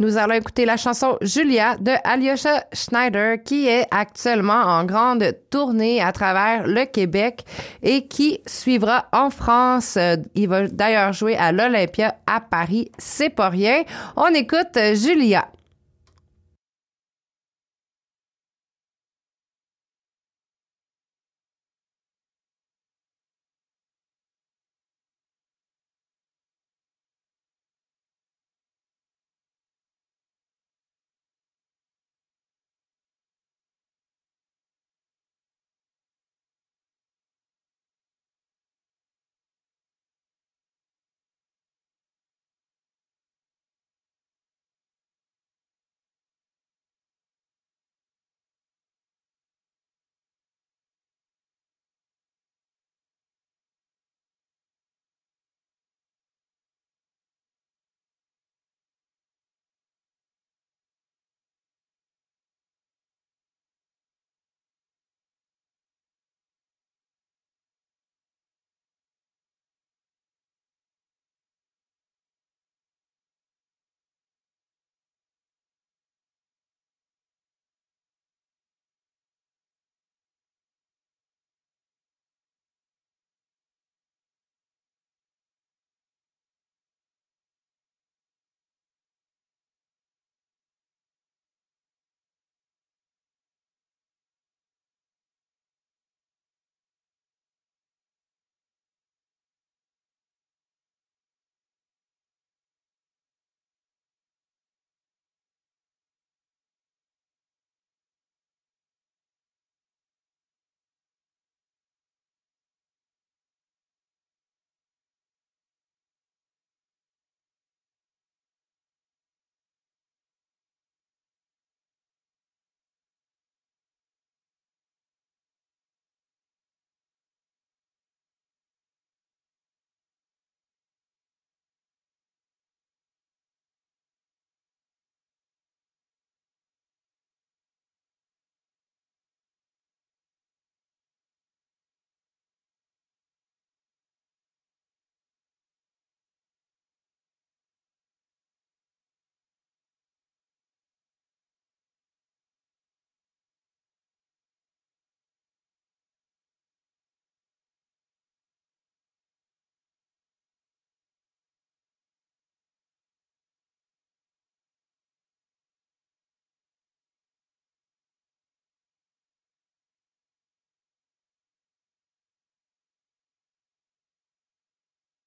Nous allons écouter la chanson Julia de Alyosha Schneider qui est actuellement en grande tournée à travers le Québec et qui suivra en France. Euh, il va d'ailleurs jouer à l'Olympia à Paris. C'est pas rien. On écoute euh, Julia.